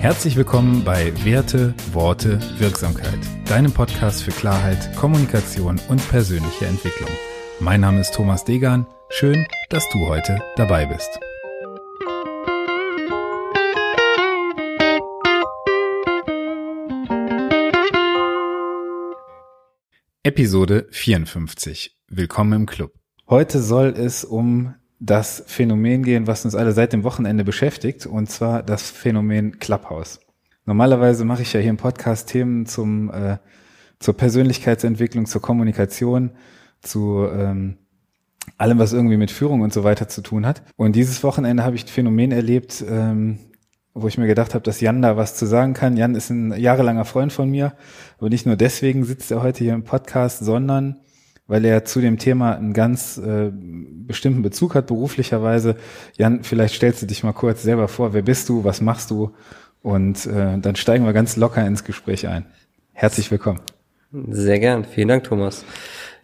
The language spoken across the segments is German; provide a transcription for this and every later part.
Herzlich willkommen bei Werte, Worte, Wirksamkeit, deinem Podcast für Klarheit, Kommunikation und persönliche Entwicklung. Mein Name ist Thomas Degan. Schön, dass du heute dabei bist. Episode 54. Willkommen im Club. Heute soll es um das Phänomen gehen, was uns alle seit dem Wochenende beschäftigt, und zwar das Phänomen Clubhouse. Normalerweise mache ich ja hier im Podcast Themen zum, äh, zur Persönlichkeitsentwicklung, zur Kommunikation, zu ähm, allem, was irgendwie mit Führung und so weiter zu tun hat. Und dieses Wochenende habe ich ein Phänomen erlebt, ähm, wo ich mir gedacht habe, dass Jan da was zu sagen kann. Jan ist ein jahrelanger Freund von mir, aber nicht nur deswegen sitzt er heute hier im Podcast, sondern weil er zu dem Thema einen ganz äh, bestimmten Bezug hat, beruflicherweise. Jan, vielleicht stellst du dich mal kurz selber vor, wer bist du, was machst du? Und äh, dann steigen wir ganz locker ins Gespräch ein. Herzlich willkommen. Sehr gern. Vielen Dank, Thomas.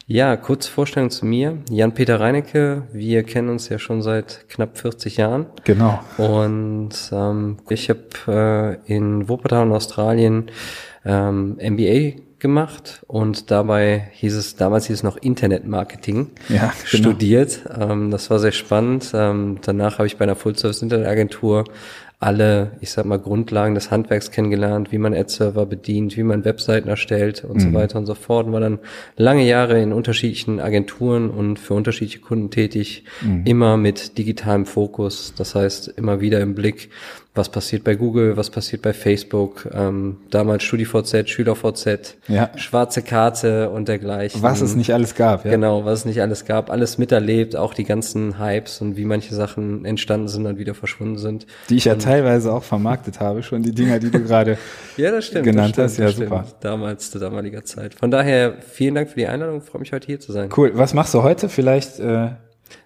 Ja, kurze Vorstellung zu mir. Jan-Peter Reinecke, wir kennen uns ja schon seit knapp 40 Jahren. Genau. Und ähm, ich habe äh, in Wuppertal in Australien ähm, MBA gemacht und dabei hieß es, damals hieß es noch Internetmarketing ja, genau. studiert. Ähm, das war sehr spannend. Ähm, danach habe ich bei einer Full-Service-Internetagentur alle, ich sag mal, Grundlagen des Handwerks kennengelernt, wie man Ad-Server bedient, wie man Webseiten erstellt und mhm. so weiter und so fort. Und war dann lange Jahre in unterschiedlichen Agenturen und für unterschiedliche Kunden tätig, mhm. immer mit digitalem Fokus. Das heißt, immer wieder im Blick, was passiert bei Google, was passiert bei Facebook, ähm, damals StudiVZ, SchülerVZ, ja. schwarze Karte und dergleichen. Was es nicht alles gab, ja. Genau, was es nicht alles gab, alles miterlebt, auch die ganzen Hypes und wie manche Sachen entstanden sind und wieder verschwunden sind. Die ich ja und, teilweise auch vermarktet habe, schon die Dinger, die du gerade ja, das stimmt, genannt das stimmt, hast. Ja, super. Damals, zu damaliger Zeit. Von daher, vielen Dank für die Einladung, freue mich heute hier zu sein. Cool. Was machst du heute? Vielleicht äh,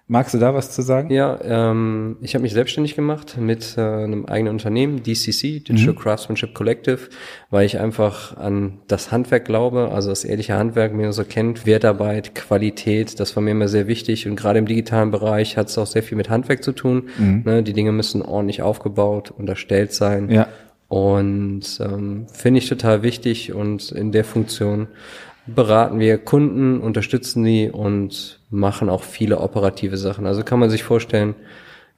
Magst du da was zu sagen? Ja, ähm, ich habe mich selbstständig gemacht mit äh, einem eigenen Unternehmen, DCC, Digital mhm. Craftsmanship Collective, weil ich einfach an das Handwerk glaube, also das ehrliche Handwerk, mir so kennt, Wertarbeit, Qualität, das war mir immer sehr wichtig und gerade im digitalen Bereich hat es auch sehr viel mit Handwerk zu tun. Mhm. Ne, die Dinge müssen ordentlich aufgebaut und erstellt sein. Ja. Und ähm, finde ich total wichtig und in der Funktion beraten wir Kunden, unterstützen die und machen auch viele operative Sachen. Also kann man sich vorstellen,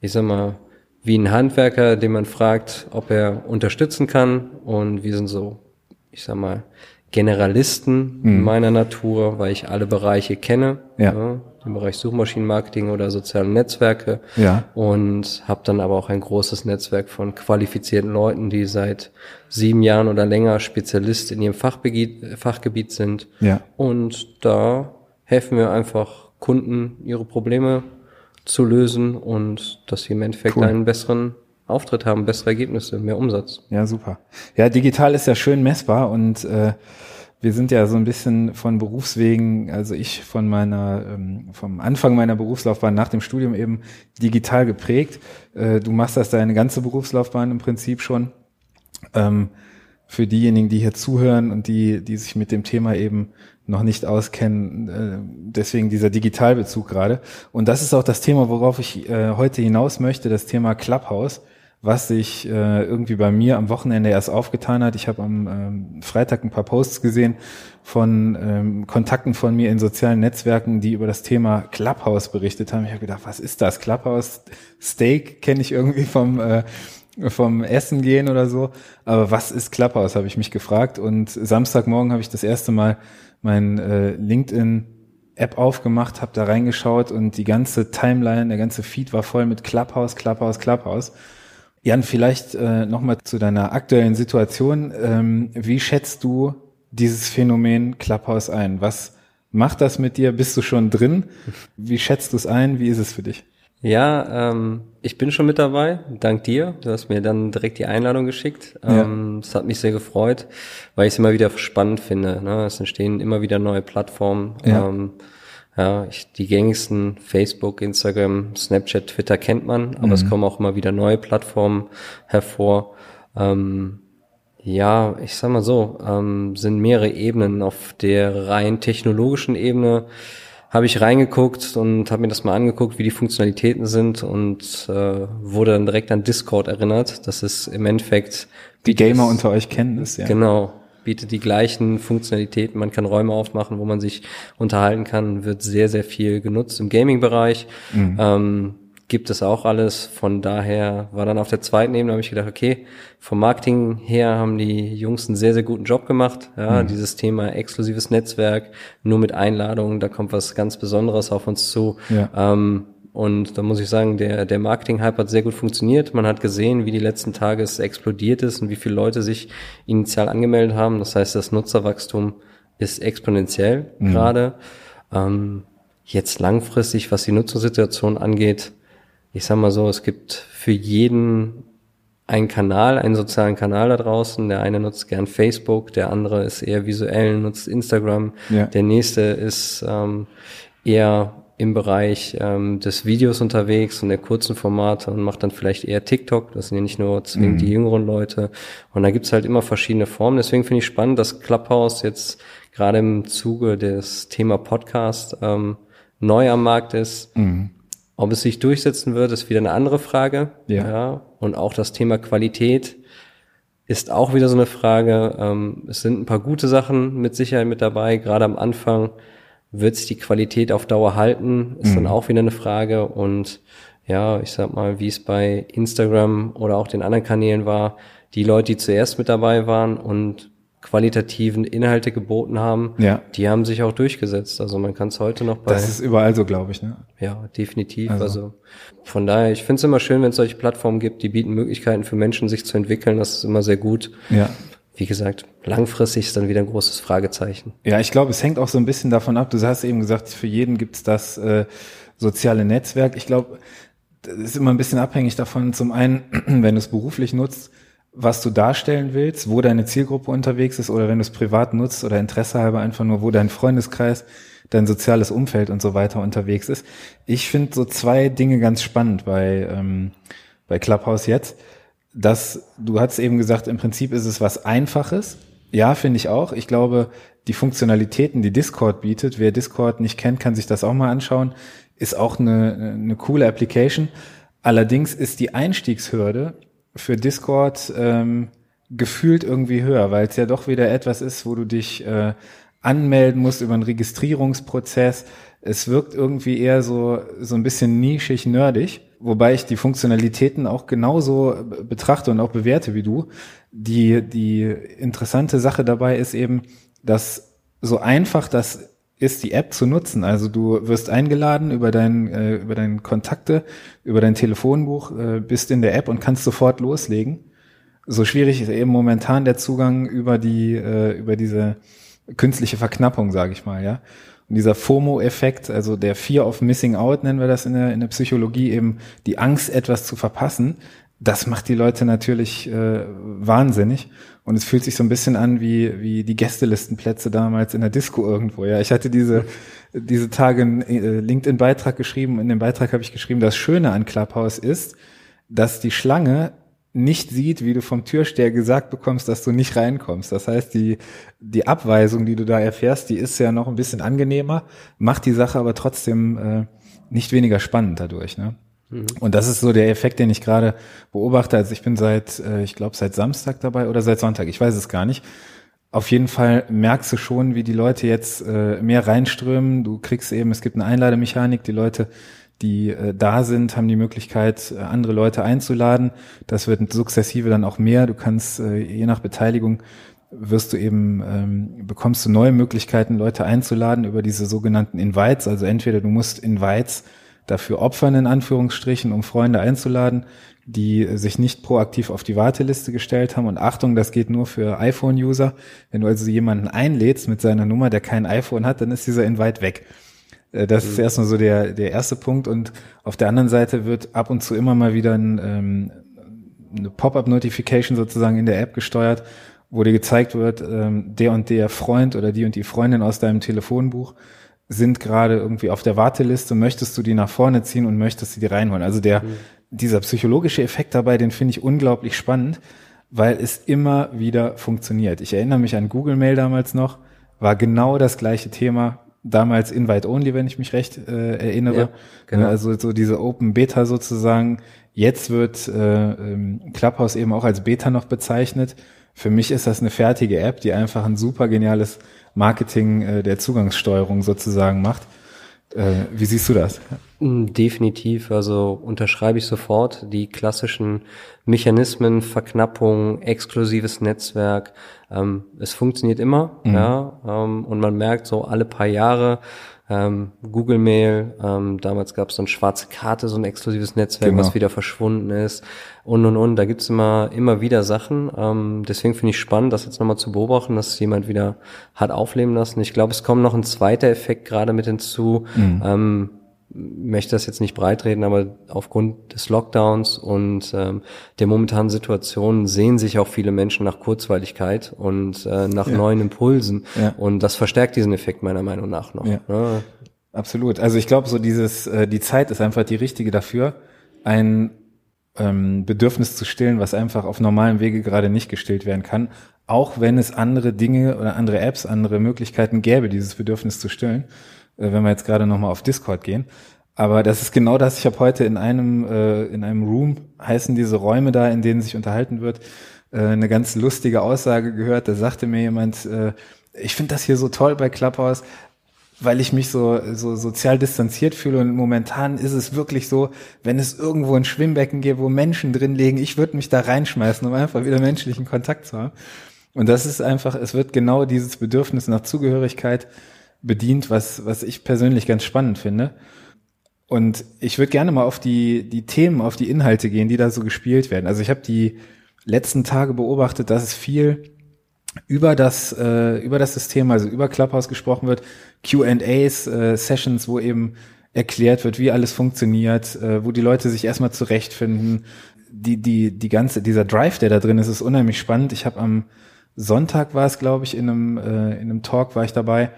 ich sag mal, wie ein Handwerker, den man fragt, ob er unterstützen kann. Und wir sind so, ich sag mal, Generalisten mhm. meiner Natur, weil ich alle Bereiche kenne. Ja. ja im Bereich Suchmaschinenmarketing oder soziale Netzwerke. Ja. Und habe dann aber auch ein großes Netzwerk von qualifizierten Leuten, die seit sieben Jahren oder länger Spezialist in ihrem Fachgebiet, Fachgebiet sind. Ja. Und da helfen wir einfach Kunden, ihre Probleme zu lösen und dass sie im Endeffekt cool. einen besseren Auftritt haben, bessere Ergebnisse, mehr Umsatz. Ja, super. Ja, digital ist ja schön messbar und äh, wir sind ja so ein bisschen von Berufswegen, also ich von meiner, ähm, vom Anfang meiner Berufslaufbahn nach dem Studium eben digital geprägt. Äh, du machst das deine ganze Berufslaufbahn im Prinzip schon. Ähm, für diejenigen, die hier zuhören und die, die sich mit dem Thema eben noch nicht auskennen, äh, deswegen dieser Digitalbezug gerade. Und das ist auch das Thema, worauf ich äh, heute hinaus möchte, das Thema Clubhouse was sich äh, irgendwie bei mir am Wochenende erst aufgetan hat. Ich habe am ähm, Freitag ein paar Posts gesehen von ähm, Kontakten von mir in sozialen Netzwerken, die über das Thema Clubhouse berichtet haben. Ich habe gedacht, was ist das? Clubhouse Steak kenne ich irgendwie vom äh, vom Essen gehen oder so. Aber was ist Clubhouse, habe ich mich gefragt. Und Samstagmorgen habe ich das erste Mal mein äh, LinkedIn App aufgemacht, habe da reingeschaut und die ganze Timeline, der ganze Feed war voll mit Clubhouse, Clubhouse, Clubhouse. Jan, vielleicht äh, nochmal zu deiner aktuellen Situation. Ähm, wie schätzt du dieses Phänomen Clubhouse ein? Was macht das mit dir? Bist du schon drin? Wie schätzt du es ein? Wie ist es für dich? Ja, ähm, ich bin schon mit dabei, dank dir. Du hast mir dann direkt die Einladung geschickt. Ähm, Es hat mich sehr gefreut, weil ich es immer wieder spannend finde. Ne? Es entstehen immer wieder neue Plattformen. Ja. Ähm, ja, ich, die gängigsten Facebook, Instagram, Snapchat, Twitter kennt man, aber mhm. es kommen auch immer wieder neue Plattformen hervor. Ähm, ja, ich sag mal so, ähm, sind mehrere Ebenen. Auf der rein technologischen Ebene habe ich reingeguckt und habe mir das mal angeguckt, wie die Funktionalitäten sind und äh, wurde dann direkt an Discord erinnert. Das ist im Endeffekt die Gamer unter euch kennen es, ja. Genau, bietet die gleichen Funktionalitäten. Man kann Räume aufmachen, wo man sich unterhalten kann, wird sehr, sehr viel genutzt im Gaming-Bereich. Mhm. Ähm, gibt es auch alles. Von daher war dann auf der zweiten Ebene, habe ich gedacht, okay, vom Marketing her haben die Jungs einen sehr, sehr guten Job gemacht. Ja, mhm. dieses Thema exklusives Netzwerk, nur mit Einladungen, da kommt was ganz Besonderes auf uns zu. Ja. Ähm, und da muss ich sagen, der, der Marketing-Hype hat sehr gut funktioniert. Man hat gesehen, wie die letzten Tage es explodiert ist und wie viele Leute sich initial angemeldet haben. Das heißt, das Nutzerwachstum ist exponentiell mhm. gerade. Ähm, jetzt langfristig, was die Nutzungssituation angeht, ich sag mal so, es gibt für jeden einen Kanal, einen sozialen Kanal da draußen. Der eine nutzt gern Facebook, der andere ist eher visuell, nutzt Instagram. Ja. Der nächste ist ähm, eher im Bereich ähm, des Videos unterwegs und der kurzen Formate und macht dann vielleicht eher TikTok. Das sind ja nicht nur zwingend mhm. die jüngeren Leute. Und da gibt's halt immer verschiedene Formen. Deswegen finde ich spannend, dass Clubhouse jetzt gerade im Zuge des Thema Podcast ähm, neu am Markt ist. Mhm. Ob es sich durchsetzen wird, ist wieder eine andere Frage. Ja. ja. Und auch das Thema Qualität ist auch wieder so eine Frage. Ähm, es sind ein paar gute Sachen mit Sicherheit mit dabei. Gerade am Anfang wird sich die Qualität auf Dauer halten, ist mhm. dann auch wieder eine Frage. Und ja, ich sag mal, wie es bei Instagram oder auch den anderen Kanälen war, die Leute, die zuerst mit dabei waren und qualitativen Inhalte geboten haben, ja. die haben sich auch durchgesetzt. Also man kann es heute noch bei. Das ist überall so, glaube ich, ne? Ja, definitiv. Also, also von daher, ich finde es immer schön, wenn es solche Plattformen gibt, die bieten Möglichkeiten für Menschen, sich zu entwickeln. Das ist immer sehr gut. Ja. Wie gesagt, langfristig ist dann wieder ein großes Fragezeichen. Ja, ich glaube, es hängt auch so ein bisschen davon ab. Du hast eben gesagt, für jeden gibt's das äh, soziale Netzwerk. Ich glaube, das ist immer ein bisschen abhängig davon. Zum einen, wenn du es beruflich nutzt, was du darstellen willst, wo deine Zielgruppe unterwegs ist oder wenn du es privat nutzt oder Interesse halber einfach nur, wo dein Freundeskreis, dein soziales Umfeld und so weiter unterwegs ist. Ich finde so zwei Dinge ganz spannend bei, ähm, bei Clubhouse jetzt. Dass du hast eben gesagt, im Prinzip ist es was Einfaches. Ja, finde ich auch. Ich glaube, die Funktionalitäten, die Discord bietet, wer Discord nicht kennt, kann sich das auch mal anschauen, ist auch eine, eine coole Application. Allerdings ist die Einstiegshürde für Discord ähm, gefühlt irgendwie höher, weil es ja doch wieder etwas ist, wo du dich äh, anmelden musst über einen Registrierungsprozess. Es wirkt irgendwie eher so, so ein bisschen nischig, nerdig, wobei ich die Funktionalitäten auch genauso betrachte und auch bewerte wie du. Die, die interessante Sache dabei ist eben, dass so einfach das ist, die App zu nutzen. Also du wirst eingeladen über dein, äh, über deine Kontakte, über dein Telefonbuch, äh, bist in der App und kannst sofort loslegen. So schwierig ist eben momentan der Zugang über die, äh, über diese künstliche Verknappung, sage ich mal, ja. Und dieser FOMO-Effekt, also der Fear of Missing Out, nennen wir das in der, in der Psychologie, eben die Angst, etwas zu verpassen, das macht die Leute natürlich äh, wahnsinnig. Und es fühlt sich so ein bisschen an wie, wie die Gästelistenplätze damals in der Disco irgendwo. Ja, ich hatte diese, diese Tage einen äh, LinkedIn-Beitrag geschrieben. In dem Beitrag habe ich geschrieben, das Schöne an Clubhouse ist, dass die Schlange nicht sieht, wie du vom Türsteher gesagt bekommst, dass du nicht reinkommst. Das heißt, die, die Abweisung, die du da erfährst, die ist ja noch ein bisschen angenehmer, macht die Sache aber trotzdem äh, nicht weniger spannend dadurch. Ne? Mhm. Und das ist so der Effekt, den ich gerade beobachte. Also ich bin seit, äh, ich glaube, seit Samstag dabei oder seit Sonntag, ich weiß es gar nicht. Auf jeden Fall merkst du schon, wie die Leute jetzt äh, mehr reinströmen. Du kriegst eben, es gibt eine Einlademechanik, die Leute, die äh, da sind, haben die Möglichkeit, andere Leute einzuladen. Das wird sukzessive dann auch mehr. Du kannst je nach Beteiligung wirst du eben ähm, bekommst du neue Möglichkeiten, Leute einzuladen über diese sogenannten Invites. Also entweder du musst Invites dafür opfern, in Anführungsstrichen, um Freunde einzuladen, die sich nicht proaktiv auf die Warteliste gestellt haben. Und Achtung, das geht nur für iPhone-User. Wenn du also jemanden einlädst mit seiner Nummer, der kein iPhone hat, dann ist dieser Invite weg. Äh, das ist mhm. erstmal so der, der erste Punkt. Und auf der anderen Seite wird ab und zu immer mal wieder ein, ähm, eine Pop-up-Notification sozusagen in der App gesteuert, wo dir gezeigt wird, ähm, der und der Freund oder die und die Freundin aus deinem Telefonbuch sind gerade irgendwie auf der Warteliste, möchtest du die nach vorne ziehen und möchtest du die reinholen. Also der, mhm. dieser psychologische Effekt dabei, den finde ich unglaublich spannend, weil es immer wieder funktioniert. Ich erinnere mich an Google Mail damals noch, war genau das gleiche Thema. Damals Invite Only, wenn ich mich recht äh, erinnere. Ja, genau. Also so diese Open Beta sozusagen. Jetzt wird äh, ähm, Clubhouse eben auch als Beta noch bezeichnet. Für mich ist das eine fertige App, die einfach ein super geniales Marketing äh, der Zugangssteuerung sozusagen macht. Äh, wie siehst du das? Mm, definitiv, also unterschreibe ich sofort die klassischen Mechanismen, Verknappung, exklusives Netzwerk. Ähm, es funktioniert immer, mhm. ja, ähm, und man merkt so alle paar Jahre, ähm, Google Mail, ähm, damals gab es so ein schwarze Karte, so ein exklusives Netzwerk, genau. was wieder verschwunden ist und und und. Da gibt's immer, immer wieder Sachen. Ähm, deswegen finde ich spannend, das jetzt nochmal zu beobachten, dass jemand wieder hat aufleben lassen. Ich glaube, es kommt noch ein zweiter Effekt gerade mit hinzu. Mhm. Ähm, möchte das jetzt nicht breitreden, aber aufgrund des Lockdowns und ähm, der momentanen Situation sehen sich auch viele Menschen nach Kurzweiligkeit und äh, nach ja. neuen Impulsen. Ja. Und das verstärkt diesen Effekt meiner Meinung nach noch. Ja. Ne? Absolut. Also ich glaube, so dieses, äh, die Zeit ist einfach die richtige dafür, ein ähm, Bedürfnis zu stillen, was einfach auf normalem Wege gerade nicht gestillt werden kann, auch wenn es andere Dinge oder andere Apps, andere Möglichkeiten gäbe, dieses Bedürfnis zu stillen. Äh, wenn wir jetzt gerade nochmal auf Discord gehen. Aber das ist genau das. Ich habe heute in einem äh, in einem Room heißen diese Räume da, in denen sich unterhalten wird, äh, eine ganz lustige Aussage gehört. Da sagte mir jemand, äh, ich finde das hier so toll bei Clubhouse, weil ich mich so so sozial distanziert fühle und momentan ist es wirklich so, wenn es irgendwo ein Schwimmbecken gibt, wo Menschen drin liegen, ich würde mich da reinschmeißen, um einfach wieder menschlichen Kontakt zu haben. Und das ist einfach, es wird genau dieses Bedürfnis nach Zugehörigkeit bedient, was, was ich persönlich ganz spannend finde. Und ich würde gerne mal auf die, die Themen, auf die Inhalte gehen, die da so gespielt werden. Also ich habe die letzten Tage beobachtet, dass es viel über das, äh, über das System, also über Clubhouse gesprochen wird, QAs, äh, Sessions, wo eben erklärt wird, wie alles funktioniert, äh, wo die Leute sich erstmal zurechtfinden. Die, die, die ganze, dieser Drive, der da drin ist, ist unheimlich spannend. Ich habe am Sonntag war es, glaube ich, in einem, äh, in einem Talk war ich dabei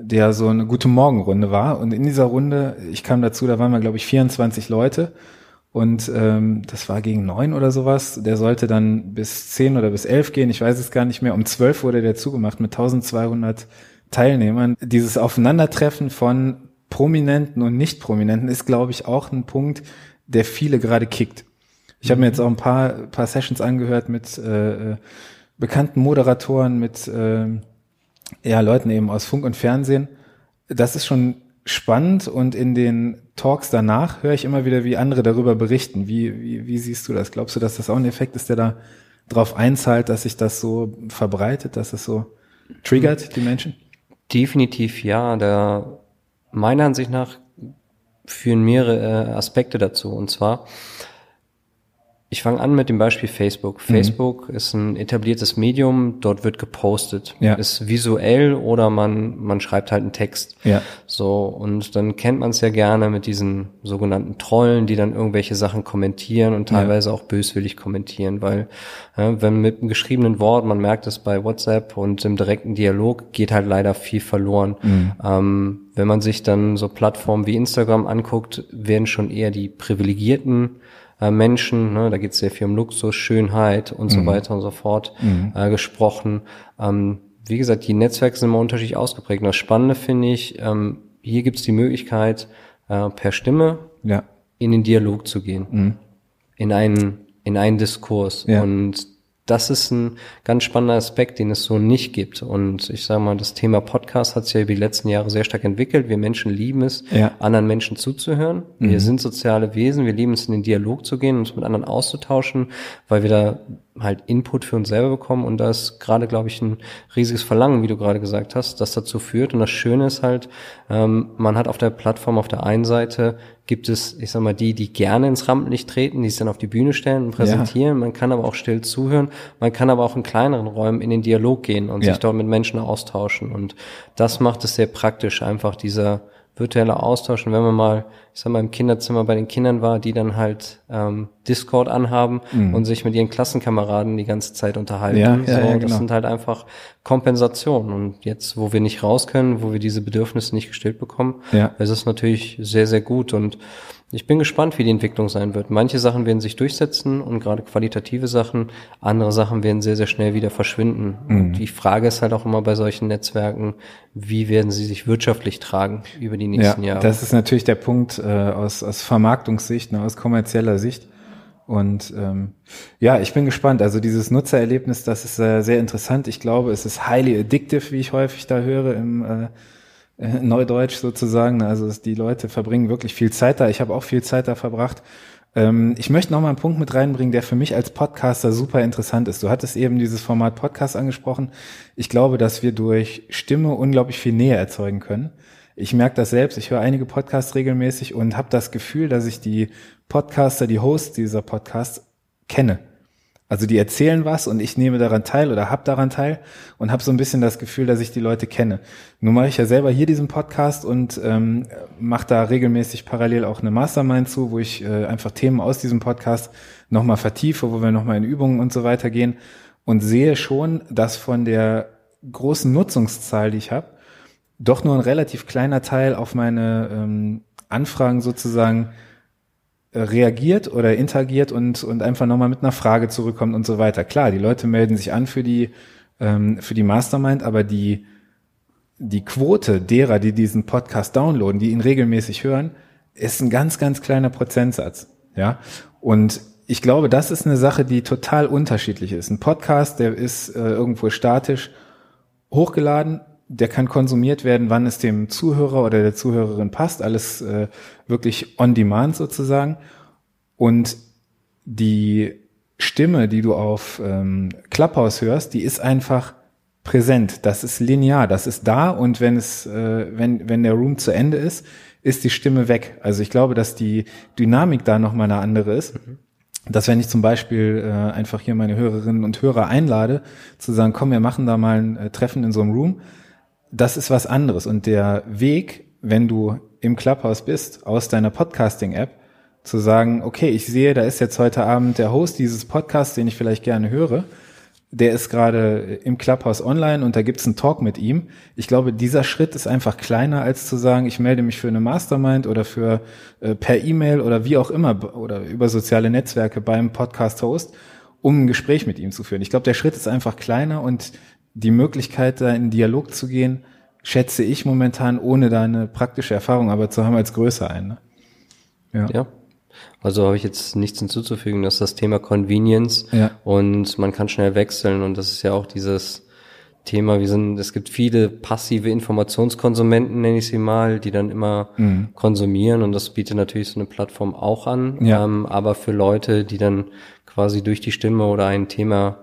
der so eine gute Morgenrunde war. Und in dieser Runde, ich kam dazu, da waren wir, glaube ich, 24 Leute. Und ähm, das war gegen neun oder sowas. Der sollte dann bis zehn oder bis elf gehen. Ich weiß es gar nicht mehr. Um zwölf wurde der zugemacht mit 1200 Teilnehmern. Dieses Aufeinandertreffen von Prominenten und Nicht-Prominenten ist, glaube ich, auch ein Punkt, der viele gerade kickt. Ich habe mir jetzt auch ein paar, paar Sessions angehört mit äh, äh bekannten Moderatoren, mit äh, ja, Leuten eben aus Funk und Fernsehen. Das ist schon spannend und in den Talks danach höre ich immer wieder, wie andere darüber berichten. Wie, wie, wie siehst du das? Glaubst du, dass das auch ein Effekt ist, der da drauf einzahlt, dass sich das so verbreitet, dass es so triggert, die Menschen? Definitiv ja. Da meiner Ansicht nach führen mehrere äh, Aspekte dazu. Und zwar ich fange an mit dem Beispiel Facebook. Mhm. Facebook ist ein etabliertes Medium, dort wird gepostet. Ja. Ist visuell oder man, man schreibt halt einen Text. Ja. So, und dann kennt man es ja gerne mit diesen sogenannten Trollen, die dann irgendwelche Sachen kommentieren und teilweise ja. auch böswillig kommentieren, weil ja, wenn mit einem geschriebenen Wort, man merkt es bei WhatsApp und im direkten Dialog, geht halt leider viel verloren. Mhm. Ähm, wenn man sich dann so Plattformen wie Instagram anguckt, werden schon eher die privilegierten äh, Menschen, ne, da geht es sehr viel um Luxus, Schönheit und so mhm. weiter und so fort mhm. äh, gesprochen. Ähm, wie gesagt, die Netzwerke sind immer unterschiedlich ausgeprägt. Und das Spannende finde ich, ähm, hier gibt es die Möglichkeit, äh, per Stimme ja. in den Dialog zu gehen, mhm. in einen in einen Diskurs. Ja. Und das ist ein ganz spannender Aspekt, den es so nicht gibt. Und ich sage mal, das Thema Podcast hat sich ja über die letzten Jahre sehr stark entwickelt. Wir Menschen lieben es, ja. anderen Menschen zuzuhören. Mhm. Wir sind soziale Wesen, wir lieben es, in den Dialog zu gehen, uns mit anderen auszutauschen, weil wir da halt Input für uns selber bekommen. Und da ist gerade, glaube ich, ein riesiges Verlangen, wie du gerade gesagt hast, das dazu führt. Und das Schöne ist halt, ähm, man hat auf der Plattform auf der einen Seite gibt es, ich sag mal, die, die gerne ins Rampenlicht treten, die es dann auf die Bühne stellen und präsentieren. Ja. Man kann aber auch still zuhören. Man kann aber auch in kleineren Räumen in den Dialog gehen und ja. sich dort mit Menschen austauschen. Und das macht es sehr praktisch, einfach dieser virtuelle Austausch. Und wenn man mal, ich sag mal, im Kinderzimmer bei den Kindern war, die dann halt ähm, Discord anhaben mhm. und sich mit ihren Klassenkameraden die ganze Zeit unterhalten. Ja, so, ja, ja, genau. Das sind halt einfach Kompensationen. Und jetzt, wo wir nicht raus können, wo wir diese Bedürfnisse nicht gestillt bekommen, ja. ist es natürlich sehr, sehr gut. Und Ich bin gespannt, wie die Entwicklung sein wird. Manche Sachen werden sich durchsetzen und gerade qualitative Sachen, andere Sachen werden sehr, sehr schnell wieder verschwinden. Mhm. Und die Frage ist halt auch immer bei solchen Netzwerken, wie werden sie sich wirtschaftlich tragen über die nächsten ja, Jahre? Das ist natürlich der Punkt äh, aus, aus Vermarktungssicht, ne, aus kommerzieller Sicht. Und ähm, ja, ich bin gespannt. Also dieses Nutzererlebnis, das ist äh, sehr interessant. Ich glaube, es ist highly addictive, wie ich häufig da höre im äh, äh, Neudeutsch sozusagen. Also die Leute verbringen wirklich viel Zeit da. Ich habe auch viel Zeit da verbracht. Ähm, ich möchte noch mal einen Punkt mit reinbringen, der für mich als Podcaster super interessant ist. Du hattest eben dieses Format Podcast angesprochen. Ich glaube, dass wir durch Stimme unglaublich viel Nähe erzeugen können. Ich merke das selbst. Ich höre einige Podcasts regelmäßig und habe das Gefühl, dass ich die Podcaster, die Hosts dieser Podcasts kenne. Also die erzählen was und ich nehme daran teil oder hab daran teil und habe so ein bisschen das Gefühl, dass ich die Leute kenne. Nun mache ich ja selber hier diesen Podcast und ähm, mache da regelmäßig parallel auch eine Mastermind zu, wo ich äh, einfach Themen aus diesem Podcast nochmal vertiefe, wo wir nochmal in Übungen und so weiter gehen und sehe schon, dass von der großen Nutzungszahl, die ich habe, doch nur ein relativ kleiner Teil auf meine ähm, Anfragen sozusagen reagiert oder interagiert und, und einfach nochmal mit einer Frage zurückkommt und so weiter. Klar, die Leute melden sich an für die, ähm, für die Mastermind, aber die, die Quote derer, die diesen Podcast downloaden, die ihn regelmäßig hören, ist ein ganz, ganz kleiner Prozentsatz. Ja. Und ich glaube, das ist eine Sache, die total unterschiedlich ist. Ein Podcast, der ist äh, irgendwo statisch hochgeladen, der kann konsumiert werden, wann es dem Zuhörer oder der Zuhörerin passt, alles äh, wirklich on demand sozusagen. Und die Stimme, die du auf ähm, Clubhouse hörst, die ist einfach präsent. Das ist linear, das ist da und wenn es, äh, wenn wenn der Room zu Ende ist, ist die Stimme weg. Also ich glaube, dass die Dynamik da noch mal eine andere ist. Mhm. Dass wenn ich zum Beispiel äh, einfach hier meine Hörerinnen und Hörer einlade, zu sagen, komm, wir machen da mal ein äh, Treffen in so einem Room, das ist was anderes. Und der Weg, wenn du im Clubhouse bist, aus deiner Podcasting-App, zu sagen, okay, ich sehe, da ist jetzt heute Abend der Host dieses Podcasts, den ich vielleicht gerne höre, der ist gerade im Clubhouse online und da gibt's einen Talk mit ihm. Ich glaube, dieser Schritt ist einfach kleiner, als zu sagen, ich melde mich für eine Mastermind oder für äh, per E-Mail oder wie auch immer oder über soziale Netzwerke beim Podcast-Host, um ein Gespräch mit ihm zu führen. Ich glaube, der Schritt ist einfach kleiner und die Möglichkeit, da in Dialog zu gehen, schätze ich momentan, ohne da eine praktische Erfahrung aber zu haben, als größer ein. Ne? Ja. ja. Also habe ich jetzt nichts hinzuzufügen. Das ist das Thema Convenience ja. und man kann schnell wechseln und das ist ja auch dieses Thema. Wir sind, es gibt viele passive Informationskonsumenten, nenne ich sie mal, die dann immer mhm. konsumieren und das bietet natürlich so eine Plattform auch an. Ja. Ähm, aber für Leute, die dann quasi durch die Stimme oder ein Thema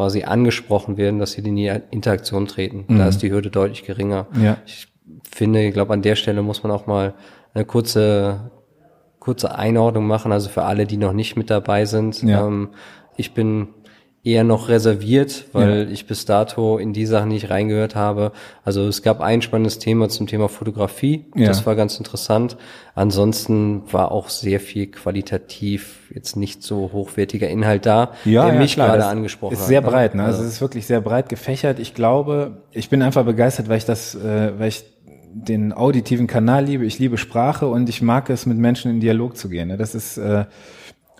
quasi angesprochen werden, dass sie in die Interaktion treten. Mhm. Da ist die Hürde deutlich geringer. Ja. Ich finde, ich glaube, an der Stelle muss man auch mal eine kurze, kurze Einordnung machen, also für alle, die noch nicht mit dabei sind. Ja. Ähm, ich bin eher noch reserviert, weil ja. ich bis dato in die Sachen nicht reingehört habe. Also es gab ein spannendes Thema zum Thema Fotografie. Ja. Das war ganz interessant. Ansonsten war auch sehr viel qualitativ jetzt nicht so hochwertiger Inhalt da, ja, der ja, mich klar, gerade angesprochen ist hat. Ist sehr ne? breit, ne? Also es ist wirklich sehr breit gefächert. Ich glaube, ich bin einfach begeistert, weil ich das, äh, weil ich den auditiven Kanal liebe. Ich liebe Sprache und ich mag es, mit Menschen in Dialog zu gehen. Ne? Das ist äh,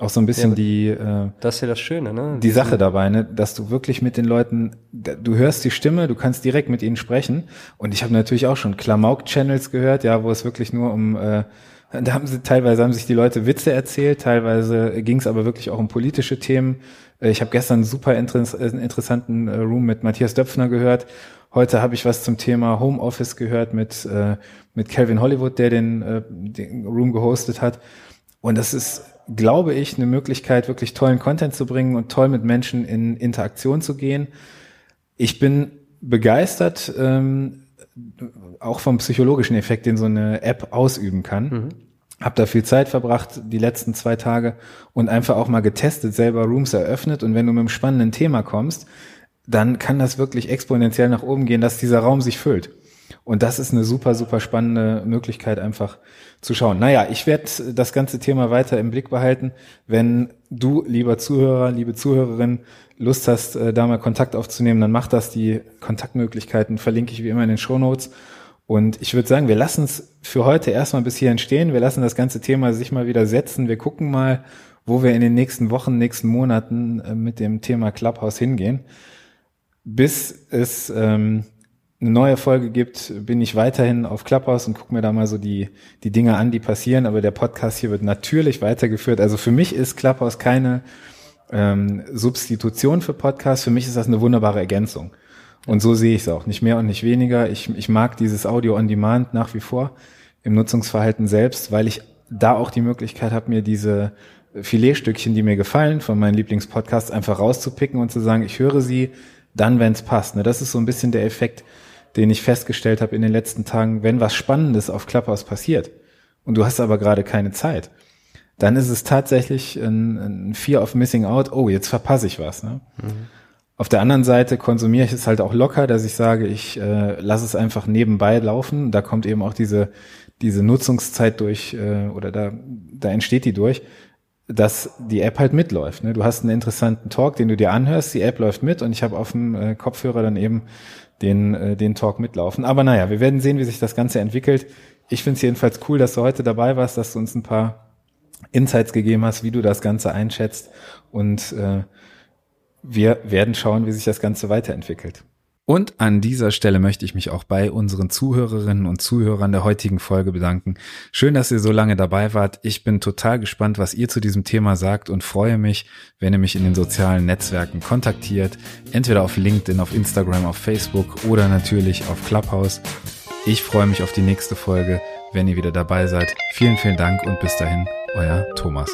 auch so ein bisschen ja, die äh, das ist ja das Schöne, ne? Die Sache dabei, ne, dass du wirklich mit den Leuten, du hörst die Stimme, du kannst direkt mit ihnen sprechen. Und ich habe natürlich auch schon Klamauk-Channels gehört, ja, wo es wirklich nur um äh, da haben sie teilweise haben sich die Leute Witze erzählt, teilweise ging es aber wirklich auch um politische Themen. Äh, ich habe gestern einen super interessanten äh, Room mit Matthias Döpfner gehört. Heute habe ich was zum Thema Homeoffice gehört mit äh, mit Calvin Hollywood, der den, äh, den Room gehostet hat. Und das ist glaube ich, eine Möglichkeit, wirklich tollen Content zu bringen und toll mit Menschen in Interaktion zu gehen. Ich bin begeistert, ähm, auch vom psychologischen Effekt, den so eine App ausüben kann. Mhm. Hab da viel Zeit verbracht, die letzten zwei Tage und einfach auch mal getestet, selber Rooms eröffnet und wenn du mit einem spannenden Thema kommst, dann kann das wirklich exponentiell nach oben gehen, dass dieser Raum sich füllt. Und das ist eine super, super spannende Möglichkeit, einfach zu schauen. Naja, ich werde das ganze Thema weiter im Blick behalten. Wenn du, lieber Zuhörer, liebe Zuhörerin, Lust hast, äh, da mal Kontakt aufzunehmen, dann mach das. Die Kontaktmöglichkeiten verlinke ich wie immer in den Show Notes. Und ich würde sagen, wir lassen es für heute erstmal bis hierhin stehen. Wir lassen das ganze Thema sich mal wieder setzen. Wir gucken mal, wo wir in den nächsten Wochen, nächsten Monaten äh, mit dem Thema Clubhouse hingehen. Bis es ähm, eine neue Folge gibt, bin ich weiterhin auf Clubhouse und gucke mir da mal so die, die Dinge an, die passieren. Aber der Podcast hier wird natürlich weitergeführt. Also für mich ist Clubhouse keine ähm, Substitution für Podcasts. Für mich ist das eine wunderbare Ergänzung. Und so sehe ich es auch, nicht mehr und nicht weniger. Ich, ich mag dieses Audio on Demand nach wie vor im Nutzungsverhalten selbst, weil ich da auch die Möglichkeit habe, mir diese Filetstückchen, die mir gefallen, von meinen Lieblingspodcasts einfach rauszupicken und zu sagen, ich höre sie dann, wenn es passt. Ne, das ist so ein bisschen der Effekt, den ich festgestellt habe in den letzten Tagen. Wenn was Spannendes auf Clubhouse passiert und du hast aber gerade keine Zeit, dann ist es tatsächlich ein, ein Fear of Missing Out. Oh, jetzt verpasse ich was. Ne? Mhm. Auf der anderen Seite konsumiere ich es halt auch locker, dass ich sage, ich äh, lasse es einfach nebenbei laufen. Da kommt eben auch diese, diese Nutzungszeit durch, äh, oder da, da entsteht die durch, dass die App halt mitläuft. Ne? Du hast einen interessanten Talk, den du dir anhörst, die App läuft mit und ich habe auf dem äh, Kopfhörer dann eben den, äh, den Talk mitlaufen. Aber naja, wir werden sehen, wie sich das Ganze entwickelt. Ich finde es jedenfalls cool, dass du heute dabei warst, dass du uns ein paar Insights gegeben hast, wie du das Ganze einschätzt und äh, wir werden schauen, wie sich das Ganze weiterentwickelt. Und an dieser Stelle möchte ich mich auch bei unseren Zuhörerinnen und Zuhörern der heutigen Folge bedanken. Schön, dass ihr so lange dabei wart. Ich bin total gespannt, was ihr zu diesem Thema sagt und freue mich, wenn ihr mich in den sozialen Netzwerken kontaktiert. Entweder auf LinkedIn, auf Instagram, auf Facebook oder natürlich auf Clubhouse. Ich freue mich auf die nächste Folge, wenn ihr wieder dabei seid. Vielen, vielen Dank und bis dahin, euer Thomas.